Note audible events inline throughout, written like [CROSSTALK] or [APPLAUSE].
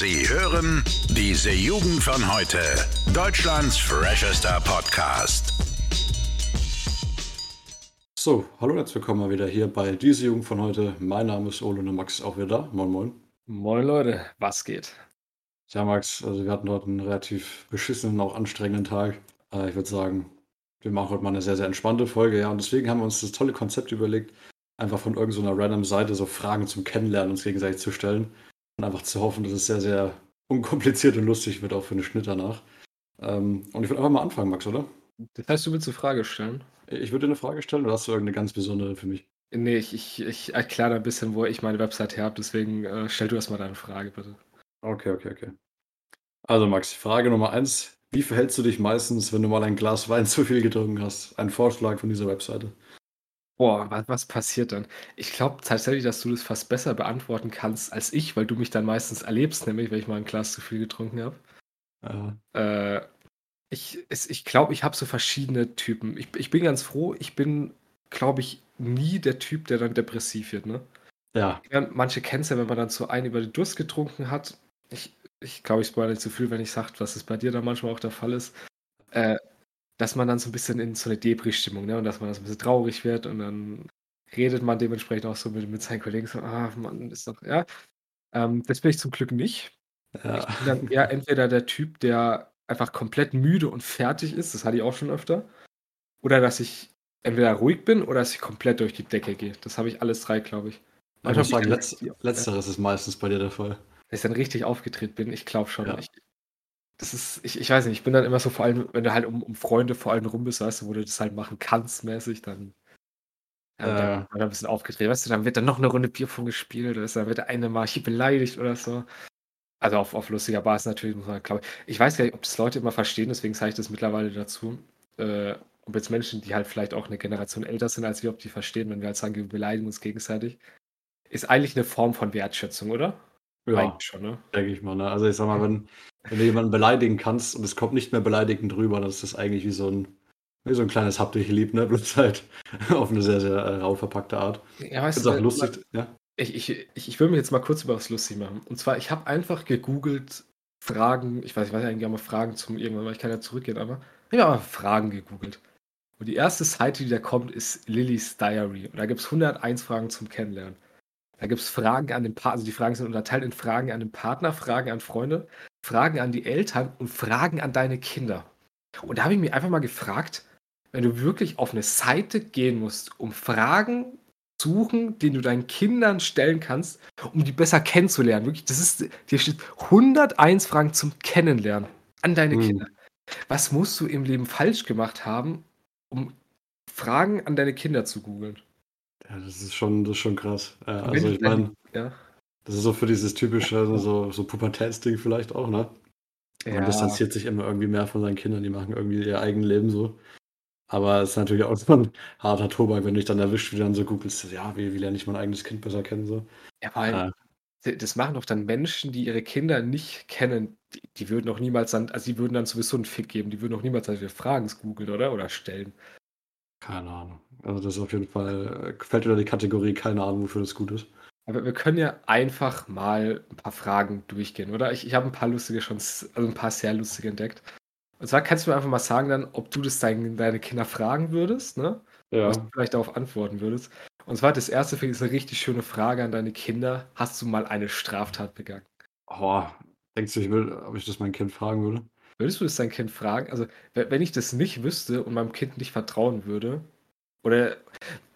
Sie hören diese Jugend von heute. Deutschlands freshester Podcast. So, hallo und herzlich willkommen mal wieder hier bei diese Jugend von heute. Mein Name ist Ole und Max ist auch wieder da. Moin, moin. Moin Leute, was geht? Ja, Max, also wir hatten heute einen relativ beschissenen, auch anstrengenden Tag. Äh, ich würde sagen, wir machen heute mal eine sehr, sehr entspannte Folge, ja. Und deswegen haben wir uns das tolle Konzept überlegt, einfach von irgendeiner random Seite so Fragen zum Kennenlernen uns gegenseitig zu stellen und einfach zu hoffen, dass es sehr, sehr unkompliziert und lustig wird, auch für den Schnitt danach. Ähm, und ich würde einfach mal anfangen, Max, oder? Das heißt, du willst eine Frage stellen? Ich würde dir eine Frage stellen oder hast du irgendeine ganz besondere für mich? Nee, ich, ich, ich erkläre ein bisschen, wo ich meine Website her habe, deswegen äh, stell du erstmal deine Frage, bitte. Okay, okay, okay. Also Max, Frage Nummer eins. Wie verhältst du dich meistens, wenn du mal ein Glas Wein zu viel getrunken hast? Ein Vorschlag von dieser Webseite. Boah, was, was passiert dann? Ich glaube tatsächlich, dass du das fast besser beantworten kannst als ich, weil du mich dann meistens erlebst, nämlich wenn ich mal ein Glas zu viel getrunken habe. Ja. Äh, ich es, ich glaube, ich habe so verschiedene Typen. Ich, ich bin ganz froh, ich bin, glaube ich, nie der Typ, der dann depressiv wird, ne? Ja. Manche kennen es ja, wenn man dann so einen über den Durst getrunken hat. Ich, ich glaube, ich spoilere nicht zu viel, wenn ich sage, was es bei dir dann manchmal auch der Fall ist. Äh, dass man dann so ein bisschen in so eine Depri-Stimmung, ne? Und dass man dann so ein bisschen traurig wird und dann redet man dementsprechend auch so mit, mit seinen Kollegen so, ah, Mann, ist doch, ja. Ähm, das bin ich zum Glück nicht. ja. Ich bin dann eher entweder der Typ, der einfach komplett müde und fertig ist, das hatte ich auch schon öfter. Oder dass ich entweder ruhig bin oder dass ich komplett durch die Decke gehe. Das habe ich alles drei, glaube ich. Ich muss sagen, bin letz, ich- letzteres ist meistens bei dir der Fall. dass ich dann richtig aufgedreht bin. Ich glaube schon. Ja. Ich, das ist, ich, ich weiß nicht, ich bin dann immer so vor allem, wenn du halt um, um Freunde vor allem rum bist, weißt du, wo du das halt machen kannst, mäßig, dann, ja, dann, dann ein bisschen aufgedreht. Weißt du, dann wird dann noch eine Runde Bierpong gespielt, oder so, dann wird der eine mal hier beleidigt oder so. Also auf, auf lustiger Basis natürlich, muss man glaube ich. weiß gar nicht, ob das Leute immer verstehen, deswegen sage ich das mittlerweile dazu. Äh, ob jetzt Menschen, die halt vielleicht auch eine Generation älter sind als wir, ob die verstehen, wenn wir halt sagen, wir beleidigen uns gegenseitig. Ist eigentlich eine Form von Wertschätzung, oder? Ja, Eigentlich schon, ne? denke ich mal. Ne? Also ich sag mal, wenn, wenn du jemanden beleidigen kannst und es kommt nicht mehr beleidigend rüber, dann ist das eigentlich wie so ein, wie so ein kleines Hab dich lieb, ne? [LAUGHS] Bloß halt auf eine sehr, sehr äh, rau verpackte Art. Ja, weißt auch du, lustig, ja. Ich, ich, ich, ich will mich jetzt mal kurz über was lustig machen. Und zwar, ich habe einfach gegoogelt Fragen, ich weiß, ich weiß eigentlich gerne mal Fragen zum irgendwann, weil ich kann ja zurückgehen, aber ich habe mal Fragen gegoogelt. Und die erste Seite, die da kommt, ist Lillys Diary. Und da gibt es 101 Fragen zum Kennenlernen. Da gibt es Fragen an den Partner, also die Fragen sind unterteilt in Fragen an den Partner, Fragen an Freunde, Fragen an die Eltern und Fragen an deine Kinder. Und da habe ich mich einfach mal gefragt, wenn du wirklich auf eine Seite gehen musst, um Fragen suchen, den du deinen Kindern stellen kannst, um die besser kennenzulernen. Wirklich, das ist, hier steht 101 Fragen zum Kennenlernen an deine Hm. Kinder. Was musst du im Leben falsch gemacht haben, um Fragen an deine Kinder zu googeln? Ja, das ist schon, das ist schon krass. Ja, Wenn also ich meine, Ja. das ist so für dieses typische, so, so Pubertätsding vielleicht auch, ne? Man distanziert sich immer irgendwie mehr von seinen Kindern, die machen irgendwie ihr eigenes Leben so. Aber es ist natürlich auch [LAUGHS] so ein harter Tobak, wenn du dich dann erwischt, wie du dann so googelst, ja, wie, wie lerne ich mein eigenes Kind besser kennen, so. Ja, vor allem, das machen doch dann Menschen, die ihre Kinder nicht kennen, die, die würden doch niemals dann, also die würden dann sowieso einen Fick geben, die würden doch niemals solche Fragen googeln, oder? Oder stellen. Keine Ahnung. Also das ist auf jeden Fall, äh, fällt unter die Kategorie, keine Ahnung, wofür das gut ist. Aber wir können ja einfach mal ein paar Fragen durchgehen, oder? Ich, ich habe ein paar lustige schon, also ein paar sehr lustige entdeckt. Und zwar kannst du mir einfach mal sagen dann, ob du das dein, deine Kinder fragen würdest, ne? Ja. Was du vielleicht darauf antworten würdest. Und zwar das erste, finde ich, ist eine richtig schöne Frage an deine Kinder. Hast du mal eine Straftat begangen? Oh, denkst du, ich will, ob ich das mein Kind fragen würde? Würdest du das dein Kind fragen? Also, we- wenn ich das nicht wüsste und meinem Kind nicht vertrauen würde, oder,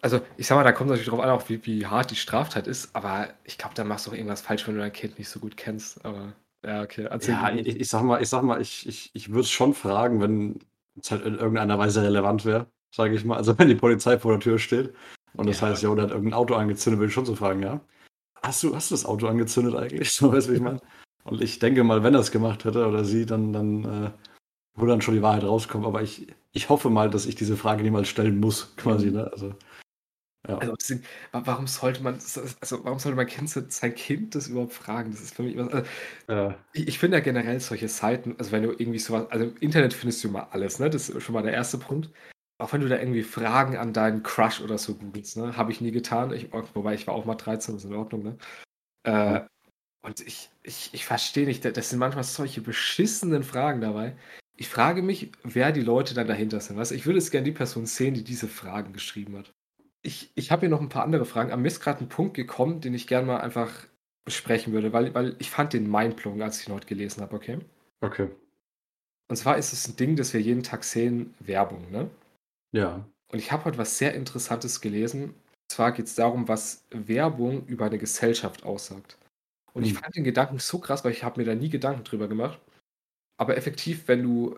also, ich sag mal, da kommt natürlich drauf an, auch wie, wie hart die Straftat ist, aber ich glaube, da machst du auch irgendwas falsch, wenn du dein Kind nicht so gut kennst. Aber, ja, okay, erzähl Ja, ich, ich sag mal, ich sag mal, ich, ich, ich würde es schon fragen, wenn es halt in irgendeiner Weise relevant wäre, sage ich mal. Also wenn die Polizei vor der Tür steht und das Ja. heißt, ja, der hat irgendein Auto angezündet, würde ich schon so fragen, ja. Hast du, hast du das Auto angezündet eigentlich? [LAUGHS] So, weißt du, wie ich meine? Und ich denke mal, wenn er es gemacht hätte oder sie, dann, dann äh, würde dann schon die Wahrheit rauskommen. Aber ich, ich hoffe mal, dass ich diese Frage niemals stellen muss, [LAUGHS] quasi, ne? Also, ja. Also, warum sollte man, also, warum sollte mein Kind sein Kind das überhaupt fragen? Das ist für mich immer, also, äh, Ich, ich finde ja generell solche Seiten, also wenn du irgendwie sowas, also im Internet findest du immer alles, ne? Das ist schon mal der erste Punkt. Auch wenn du da irgendwie Fragen an deinen Crush oder so googelst, ne? Habe ich nie getan. Ich, wobei ich war auch mal 13, das ist in Ordnung, ne? Äh, Und ich, ich, ich verstehe nicht, das sind manchmal solche beschissenen Fragen dabei. Ich frage mich, wer die Leute dann dahinter sind. Weißt? Ich würde es gerne die Person sehen, die diese Fragen geschrieben hat. Ich, ich habe hier noch ein paar andere Fragen. Am mir ist gerade ein Punkt gekommen, den ich gerne mal einfach besprechen würde, weil, weil ich fand den mindblowing, als ich ihn heute gelesen habe, okay? Okay. Und zwar ist es ein Ding, das wir jeden Tag sehen, Werbung, ne? Ja. Und ich habe heute was sehr Interessantes gelesen. Und zwar geht es darum, was Werbung über eine Gesellschaft aussagt. Und ich Hm. fand den Gedanken so krass, weil ich habe mir da nie Gedanken drüber gemacht. Aber effektiv, wenn du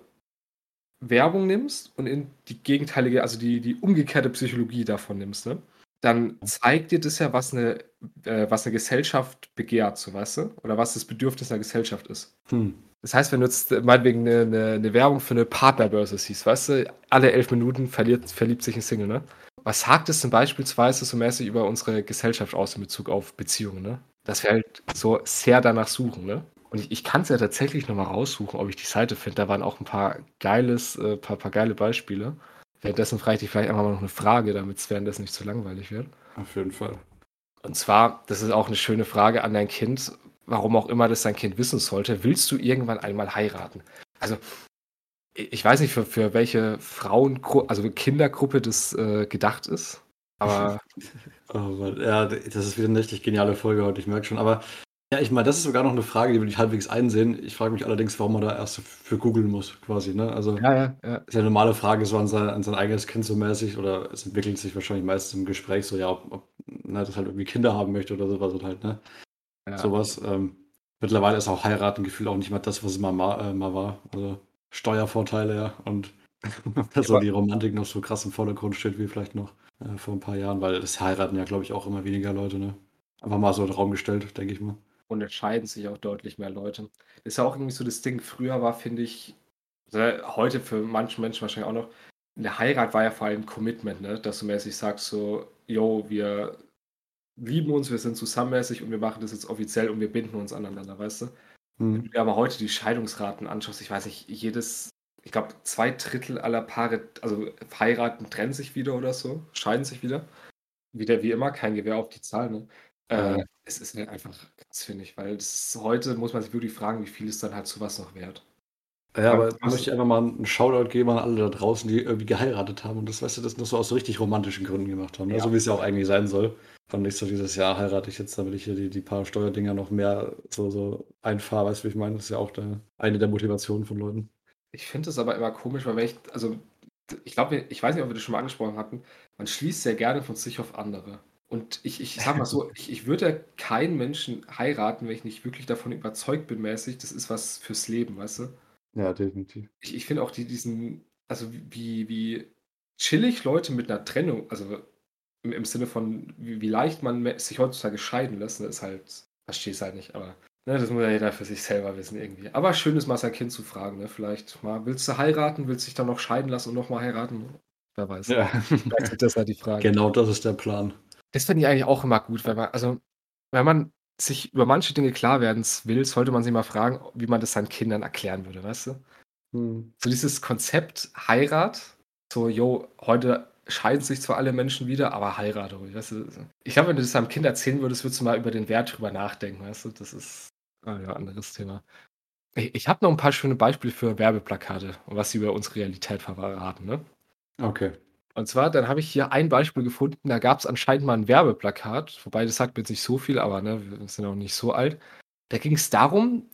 Werbung nimmst und in die gegenteilige, also die, die umgekehrte Psychologie davon nimmst, ne? dann zeigt dir das ja, was eine, äh, was eine Gesellschaft begehrt, so weißt du? Oder was das Bedürfnis einer Gesellschaft ist. Hm. Das heißt, wenn du jetzt äh, meinetwegen eine, eine, eine Werbung für eine Partnerbörse siehst, weißt du, alle elf Minuten verliert, verliebt sich ein Single, ne? Was sagt es denn beispielsweise so mäßig über unsere Gesellschaft aus in Bezug auf Beziehungen, ne? Dass wir halt so sehr danach suchen, ne? Und ich, ich kann es ja tatsächlich nochmal raussuchen, ob ich die Seite finde. Da waren auch ein paar geiles, äh, paar, paar geile Beispiele. Währenddessen frage ich dich vielleicht einfach mal noch eine Frage, damit es währenddessen nicht zu langweilig wird. Auf jeden Fall. Und zwar, das ist auch eine schöne Frage an dein Kind, warum auch immer das dein Kind wissen sollte. Willst du irgendwann einmal heiraten? Also, ich weiß nicht, für, für welche Frauengruppe, also Kindergruppe das äh, gedacht ist, aber [LAUGHS] Oh Mann. Ja, das ist wieder eine richtig geniale Folge heute, ich merke schon. Aber ja, ich meine, das ist sogar noch eine Frage, die würde ich halbwegs einsehen. Ich frage mich allerdings, warum man da erst für googeln muss, quasi. Ne? Also, ja, ja, ja. ist ja eine normale Frage so an sein, an sein eigenes Kind so mäßig oder es entwickelt sich wahrscheinlich meistens im Gespräch so, ja, ob, ob ne, das halt irgendwie Kinder haben möchte oder sowas und halt, ne? ja. Sowas. Ähm, mittlerweile ist auch heiraten gefühlt auch nicht mehr das, was es mal, ma- äh, mal war. Also Steuervorteile, ja. Und [LAUGHS] dass so die Romantik noch so krass im Vordergrund steht wie vielleicht noch äh, vor ein paar Jahren, weil das heiraten ja, glaube ich, auch immer weniger Leute, ne? Einfach mal so in den Raum gestellt, denke ich mal. Und entscheiden sich auch deutlich mehr Leute. Ist ja auch irgendwie so das Ding, früher war, finde ich, also heute für manche Menschen wahrscheinlich auch noch, eine Heirat war ja vor allem Commitment, ne? dass du mäßig sagst so, yo, wir lieben uns, wir sind zusammenmäßig und wir machen das jetzt offiziell und wir binden uns aneinander, weißt du? Wenn Hm. du dir aber heute die Scheidungsraten anschaust, ich weiß nicht, jedes, ich glaube, zwei Drittel aller Paare, also heiraten, trennen sich wieder oder so, scheiden sich wieder. Wieder wie immer, kein Gewehr auf die Zahl, ne? Ja. Äh, es ist halt einfach krass, finde ich, weil ist, heute muss man sich wirklich fragen, wie viel ist dann halt sowas noch wert. Ja, aber da möchte ich einfach mal einen Shoutout geben an alle da draußen, die irgendwie geheiratet haben und das, weißt du, das nur so aus so richtig romantischen Gründen gemacht haben. Ne? Ja. So wie es ja auch eigentlich sein soll. Und nicht so dieses Jahr heirate ich jetzt, damit ich hier die, die paar Steuerdinger noch mehr so, so einfahre, weißt du, wie ich meine? Das ist ja auch der, eine der Motivationen von Leuten. Ich finde es aber immer komisch, weil wenn ich, also ich glaube, ich weiß nicht, ob wir das schon mal angesprochen hatten, man schließt sehr gerne von sich auf andere. Und ich, ich sag mal so, [LAUGHS] ich, ich würde ja keinen Menschen heiraten, wenn ich nicht wirklich davon überzeugt bin, mäßig, das ist was fürs Leben, weißt du? Ja, definitiv. Ich, ich finde auch die, diesen, also wie, wie chillig Leute mit einer Trennung, also im, im Sinne von, wie, wie leicht man sich heutzutage scheiden lässt, ne, ist halt, verstehe ich halt nicht, aber ne, das muss ja jeder für sich selber wissen irgendwie. Aber schön ist mal sein Kind zu fragen, ne? Vielleicht mal, willst du heiraten, willst du dich dann noch scheiden lassen und nochmal heiraten? Wer weiß. Ja, Vielleicht ist das halt die Frage. genau das ist der Plan. Das finde ich eigentlich auch immer gut, wenn man, also, wenn man sich über manche Dinge klar werden will, sollte man sich mal fragen, wie man das seinen Kindern erklären würde, weißt du? Hm. So dieses Konzept Heirat, so, yo, heute scheiden sich zwar alle Menschen wieder, aber heirate ruhig, weißt du? Ich glaube, wenn du das einem Kind erzählen würdest, würdest du mal über den Wert drüber nachdenken, weißt du? Das ist ah, ja, anderes Thema. Ich, ich habe noch ein paar schöne Beispiele für Werbeplakate und was sie über unsere Realität verraten, ne? Okay. Und zwar, dann habe ich hier ein Beispiel gefunden, da gab es anscheinend mal ein Werbeplakat, wobei das sagt mir jetzt nicht so viel, aber ne, wir sind auch nicht so alt. Da ging es darum,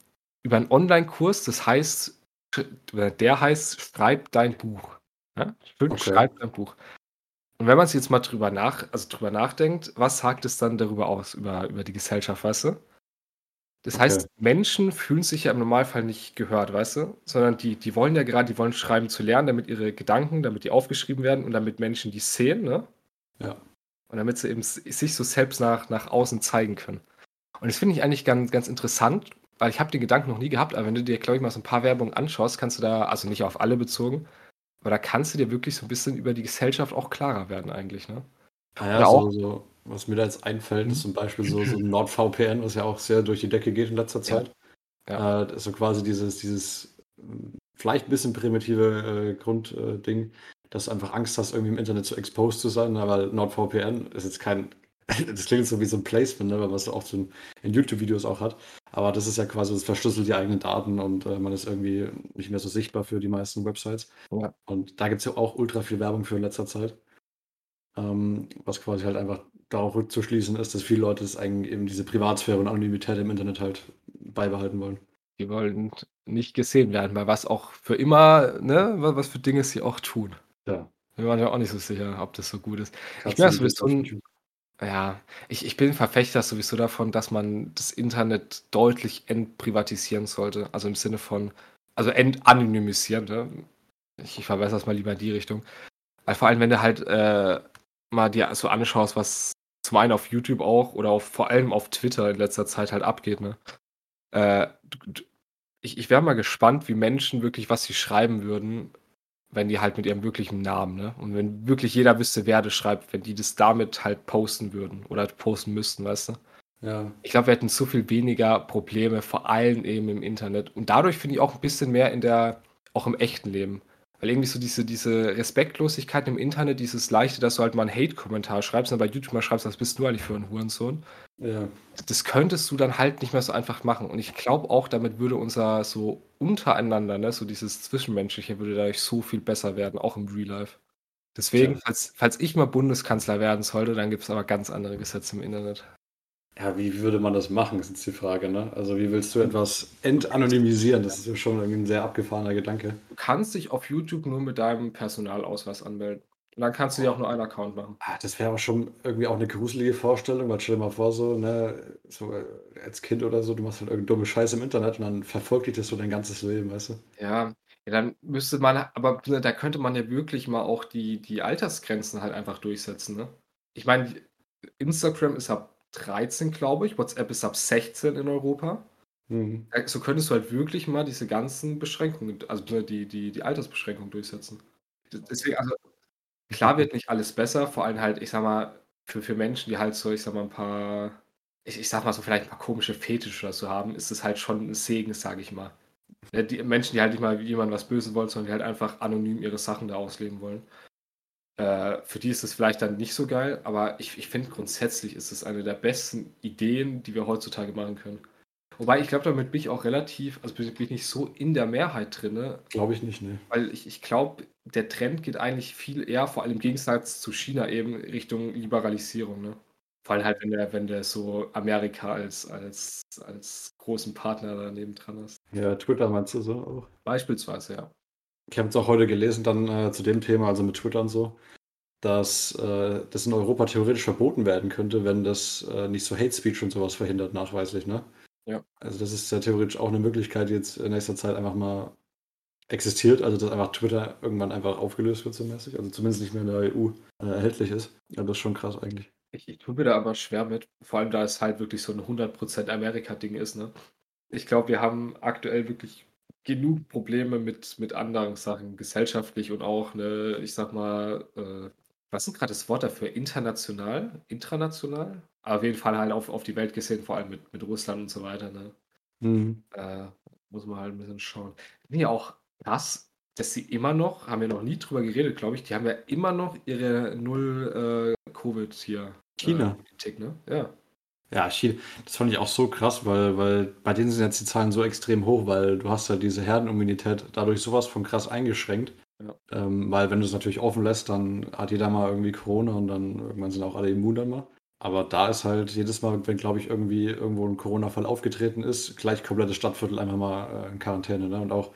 über einen Online-Kurs, das heißt, der heißt, schreib dein Buch. Ja? Schön, Okay. schreib dein Buch. Und wenn man sich jetzt mal drüber nach, also drüber nachdenkt, was sagt es dann darüber aus, über, über die Gesellschaft, weißt du? Das Okay. heißt, Menschen fühlen sich ja im Normalfall nicht gehört, weißt du? Sondern die, die wollen ja gerade, die wollen schreiben zu lernen, damit ihre Gedanken, damit die aufgeschrieben werden und damit Menschen die sehen, ne? Ja. Und damit sie eben s- sich so selbst nach, nach außen zeigen können. Und das finde ich eigentlich ganz, ganz interessant, weil ich habe den Gedanken noch nie gehabt, aber wenn du dir, glaube ich, mal so ein paar Werbungen anschaust, kannst du da, also nicht auf alle bezogen, aber da kannst du dir wirklich so ein bisschen über die Gesellschaft auch klarer werden eigentlich, ne? Ah ja, Oder so, auch- so, was mir da jetzt einfällt, Mhm. ist zum Beispiel so, so ein NordVPN, was ja auch sehr durch die Decke geht in letzter Zeit. Ja. Äh, das ist so quasi dieses, dieses ähm, vielleicht ein bisschen primitive äh, Grundding, dass du einfach Angst hast, irgendwie im Internet so exposed zu sein, aber NordVPN ist jetzt kein [LAUGHS] das klingt so wie so ein Placement, ne, was auch so in YouTube-Videos auch hat. Aber das ist ja quasi, das verschlüsselt die eigenen Daten und äh, man ist irgendwie nicht mehr so sichtbar für die meisten Websites. Ja. Und da gibt es ja auch ultra viel Werbung für in letzter Zeit. Ähm, was quasi halt einfach darauf rückzuschließen ist, dass viele Leute es eigentlich eben diese Privatsphäre und Anonymität im Internet halt beibehalten wollen. Die wollen nicht gesehen werden, weil was auch für immer, ne, was für Dinge sie auch tun. Ja. Wir waren ja auch nicht so sicher, ob das so gut ist. Ich merke sowieso, ja, ich, ich bin Verfechter sowieso davon, dass man das Internet deutlich entprivatisieren sollte. Also im Sinne von, also entanonymisieren. Ne? Ich, ich verweise das mal lieber in die Richtung. Weil vor allem, wenn du halt äh, mal dir so anschaust, was zum einen auf YouTube auch oder auf, vor allem auf Twitter in letzter Zeit halt abgeht, ne? Äh, ich, ich wäre mal gespannt, wie Menschen wirklich, was sie schreiben würden, wenn die halt mit ihrem wirklichen Namen, ne? Und wenn wirklich jeder wüsste, wer das schreibt, wenn die das damit halt posten würden oder posten müssten, weißt du? Ja. Ich glaube, wir hätten so viel weniger Probleme, vor allem eben im Internet. Und dadurch finde ich auch ein bisschen mehr in der, auch im echten Leben. Weil irgendwie so diese, diese Respektlosigkeit im Internet, dieses Leichte, dass du halt mal einen Hate-Kommentar schreibst und bei YouTube mal schreibst, was bist du eigentlich für ein Hurensohn? Ja. Das könntest du dann halt nicht mehr so einfach machen. Und ich glaube auch, damit würde unser so untereinander, ne, so dieses Zwischenmenschliche, würde dadurch so viel besser werden, auch im Real Life. Deswegen, falls, falls ich mal Bundeskanzler werden sollte, dann gibt es aber ganz andere Gesetze im Internet. Ja, wie würde man das machen, ist jetzt die Frage, ne? Also wie willst du etwas entanonymisieren? Das ist ja schon ein sehr abgefahrener Gedanke. Du kannst dich auf YouTube nur mit deinem Personalausweis anmelden. Und dann kannst du dir auch nur einen Account machen. Ah, das wäre aber schon irgendwie auch eine gruselige Vorstellung, weil stell dir mal vor, so, ne, so äh, als Kind oder so, du machst halt irgendeine dumme Scheiße im Internet und dann verfolgt dich das so dein ganzes Leben, weißt du? Ja, ja, dann müsste man, aber da könnte man ja wirklich mal auch die, die Altersgrenzen halt einfach durchsetzen, ne? Ich meine, Instagram ist ab 13, glaube ich. WhatsApp ist ab 16 in Europa. Mhm. So könntest du halt wirklich mal diese ganzen Beschränkungen, also die, die, die Altersbeschränkung durchsetzen. Deswegen, also klar wird nicht alles besser, vor allem halt, ich sag mal, für, für Menschen, die halt so, ich sag mal, ein paar, ich, ich sag mal so, vielleicht ein paar komische Fetische oder so haben, ist es halt schon ein Segen, sage ich mal. Die Menschen, die halt nicht mal jemandem was Böses wollen, sondern die halt einfach anonym ihre Sachen da ausleben wollen. Äh, für die ist es vielleicht dann nicht so geil, aber ich, ich finde grundsätzlich ist es eine der besten Ideen, die wir heutzutage machen können. Wobei ich glaube, damit bin ich auch relativ, also bin ich nicht so in der Mehrheit drin. Glaube ich nicht, ne. Weil ich, ich glaube, der Trend geht eigentlich viel eher, vor allem im Gegensatz zu China eben, Richtung Liberalisierung, ne? Vor allem halt, wenn der, wenn der so Amerika als, als, als großen Partner daneben dran ist. Ja, Twitter meinst du so auch? Beispielsweise, ja. Ich habe es auch heute gelesen, dann äh, zu dem Thema, also mit Twitter und so, dass äh, das in Europa theoretisch verboten werden könnte, wenn das äh, nicht so Hate Speech und sowas verhindert, nachweislich, ne? Ja. Also das ist ja theoretisch auch eine Möglichkeit, die jetzt in nächster Zeit einfach mal existiert, also dass einfach Twitter irgendwann einfach aufgelöst wird so mäßig, also zumindest nicht mehr in der EU äh, erhältlich ist. Ja, das ist schon krass eigentlich. Ich, ich tue mir da aber schwer mit, vor allem da es halt wirklich so ein 100% Amerika-Ding ist, ne? Ich glaube, wir haben aktuell wirklich genug Probleme mit, mit anderen Sachen, gesellschaftlich und auch, ne, ich sag mal, äh, was ist gerade das Wort dafür? International? Intranational? Aber auf jeden Fall halt auf, auf die Welt gesehen, vor allem mit, mit Russland und so weiter, ne? Mhm. Äh, muss man halt ein bisschen schauen. Nee, auch das, dass sie immer noch, haben wir noch nie drüber geredet, glaube ich, die haben ja immer noch ihre Null äh, Covid hier. China. Politik, ne? Ja. Ja, Chile, das fand ich auch so krass, weil, weil bei denen sind jetzt die Zahlen so extrem hoch, weil du hast ja diese Herdenimmunität dadurch sowas von krass eingeschränkt. Ja. Ähm, weil wenn du es natürlich offen lässt, dann hat jeder mal irgendwie Corona und dann irgendwann sind auch alle immun dann mal. Aber da ist halt jedes Mal, wenn, glaube ich, irgendwie irgendwo ein Corona-Fall aufgetreten ist, gleich komplettes Stadtviertel einfach mal äh, in Quarantäne. Ne? Und auch,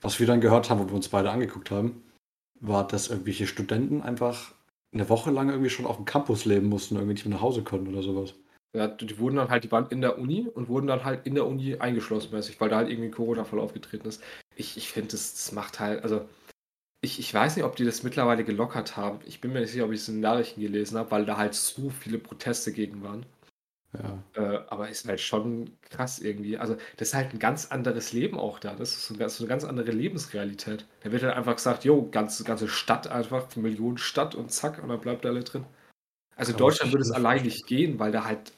was wir dann gehört haben, wo wir uns beide angeguckt haben, war, dass irgendwelche Studenten einfach eine Woche lang irgendwie schon auf dem Campus leben mussten, irgendwie nicht mehr nach Hause konnten oder sowas. Ja, die wurden dann halt, die waren in der Uni und wurden dann halt in der Uni eingeschlossen mäßig, weil da halt irgendwie ein Corona-Fall aufgetreten ist. Ich, ich finde, das, das macht halt, also ich, ich weiß nicht, ob die das mittlerweile gelockert haben. Ich bin mir nicht sicher, ob ich es in den Nachrichten gelesen habe, weil da halt so viele Proteste gegen waren. Ja. Äh, aber ist halt schon krass irgendwie. Also, das ist halt ein ganz anderes Leben auch da. Das ist so, so eine ganz andere Lebensrealität. Da wird halt einfach gesagt, jo, ganze, ganze Stadt einfach, Millionen Stadt und zack, und dann bleibt alle drin. Also in Deutschland würde es allein nicht gehen, weil da halt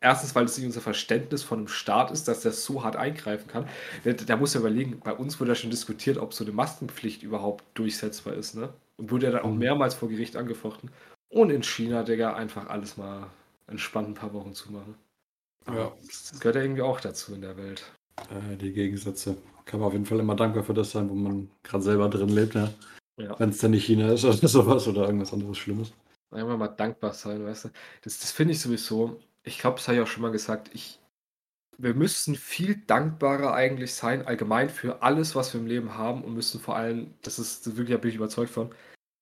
Erstens, weil es nicht unser Verständnis von einem Staat ist, dass der so hart eingreifen kann. Da, da muss ja überlegen, bei uns wurde ja schon diskutiert, ob so eine Maskenpflicht überhaupt durchsetzbar ist, ne? Und wurde ja dann auch mhm. mehrmals vor Gericht angefochten. Und in China, Digga, einfach alles mal entspannt ein paar Wochen zumachen. Ja. Das gehört ja irgendwie auch dazu in der Welt. Äh, die Gegensätze. Kann man auf jeden Fall immer dankbar für das sein, wo man gerade selber drin lebt, ne? Ja. Wenn es dann nicht China ist oder [LAUGHS] sowas oder irgendwas anderes Schlimmes. Einfach mal dankbar sein, weißt du. Das, das finde ich sowieso. Ich glaube, das habe ich auch schon mal gesagt. Ich, wir müssten viel dankbarer eigentlich sein, allgemein für alles, was wir im Leben haben und müssen vor allem, das ist wirklich, da bin ich überzeugt von,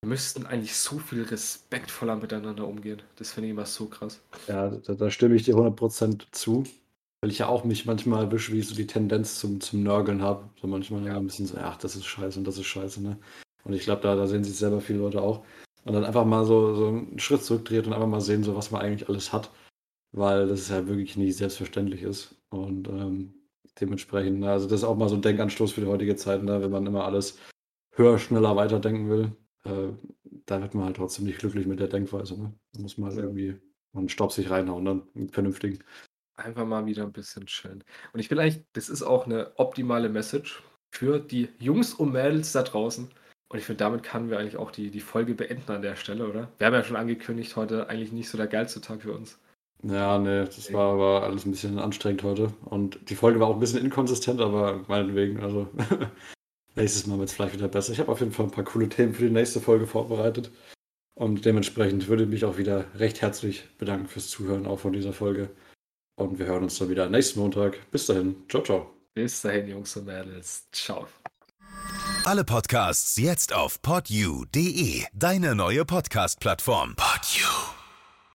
wir müssten eigentlich so viel respektvoller miteinander umgehen. Das finde ich immer so krass. Ja, da, da stimme ich dir 100% zu. Weil ich ja auch mich manchmal erwische, wie ich so die Tendenz zum, zum Nörgeln habe. So manchmal ja. ein bisschen so, ach, das ist scheiße und das ist scheiße, ne? Und ich glaube, da, da sehen sich selber viele Leute auch. Und dann einfach mal so, so einen Schritt zurückdreht und einfach mal sehen, so was man eigentlich alles hat. Weil das ja wirklich nicht selbstverständlich ist. Und ähm, dementsprechend, ne, also das ist auch mal so ein Denkanstoß für die heutige Zeit, ne? wenn man immer alles höher, schneller weiterdenken will. Äh, da wird man halt trotzdem nicht glücklich mit der Denkweise. Ne? Da muss man halt ja. irgendwie einen Stopp sich reinhauen, dann einen vernünftigen. Einfach mal wieder ein bisschen chillen. Und ich will eigentlich, das ist auch eine optimale Message für die Jungs und Mädels da draußen. Und ich finde, damit können wir eigentlich auch die, die Folge beenden an der Stelle, oder? Wir haben ja schon angekündigt, heute eigentlich nicht so der geilste Tag für uns. Ja, nee, das war aber alles ein bisschen anstrengend heute. Und die Folge war auch ein bisschen inkonsistent, aber meinetwegen, also [LAUGHS] nächstes Mal wird es vielleicht wieder besser. Ich habe auf jeden Fall ein paar coole Themen für die nächste Folge vorbereitet. Und dementsprechend würde ich mich auch wieder recht herzlich bedanken fürs Zuhören, auch von dieser Folge. Und wir hören uns dann wieder nächsten Montag. Bis dahin. Ciao, ciao. Bis dahin, Jungs und Mädels. Ciao. Alle Podcasts jetzt auf podyou.de, deine neue Podcast-Plattform. Podyou.